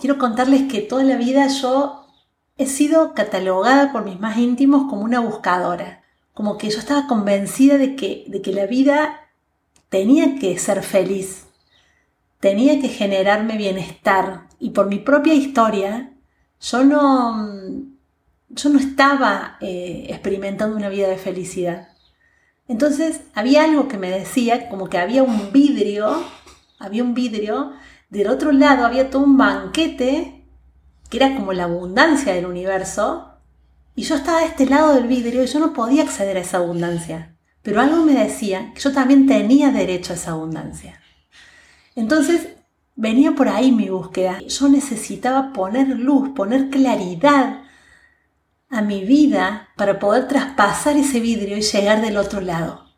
quiero contarles que toda la vida yo he sido catalogada por mis más íntimos como una buscadora. Como que yo estaba convencida de que, de que la vida tenía que ser feliz, tenía que generarme bienestar. Y por mi propia historia, yo no, yo no estaba eh, experimentando una vida de felicidad. Entonces había algo que me decía, como que había un vidrio, había un vidrio, del otro lado había todo un banquete, que era como la abundancia del universo, y yo estaba de este lado del vidrio y yo no podía acceder a esa abundancia. Pero algo me decía que yo también tenía derecho a esa abundancia. Entonces venía por ahí mi búsqueda. Yo necesitaba poner luz, poner claridad a mi vida para poder traspasar ese vidrio y llegar del otro lado.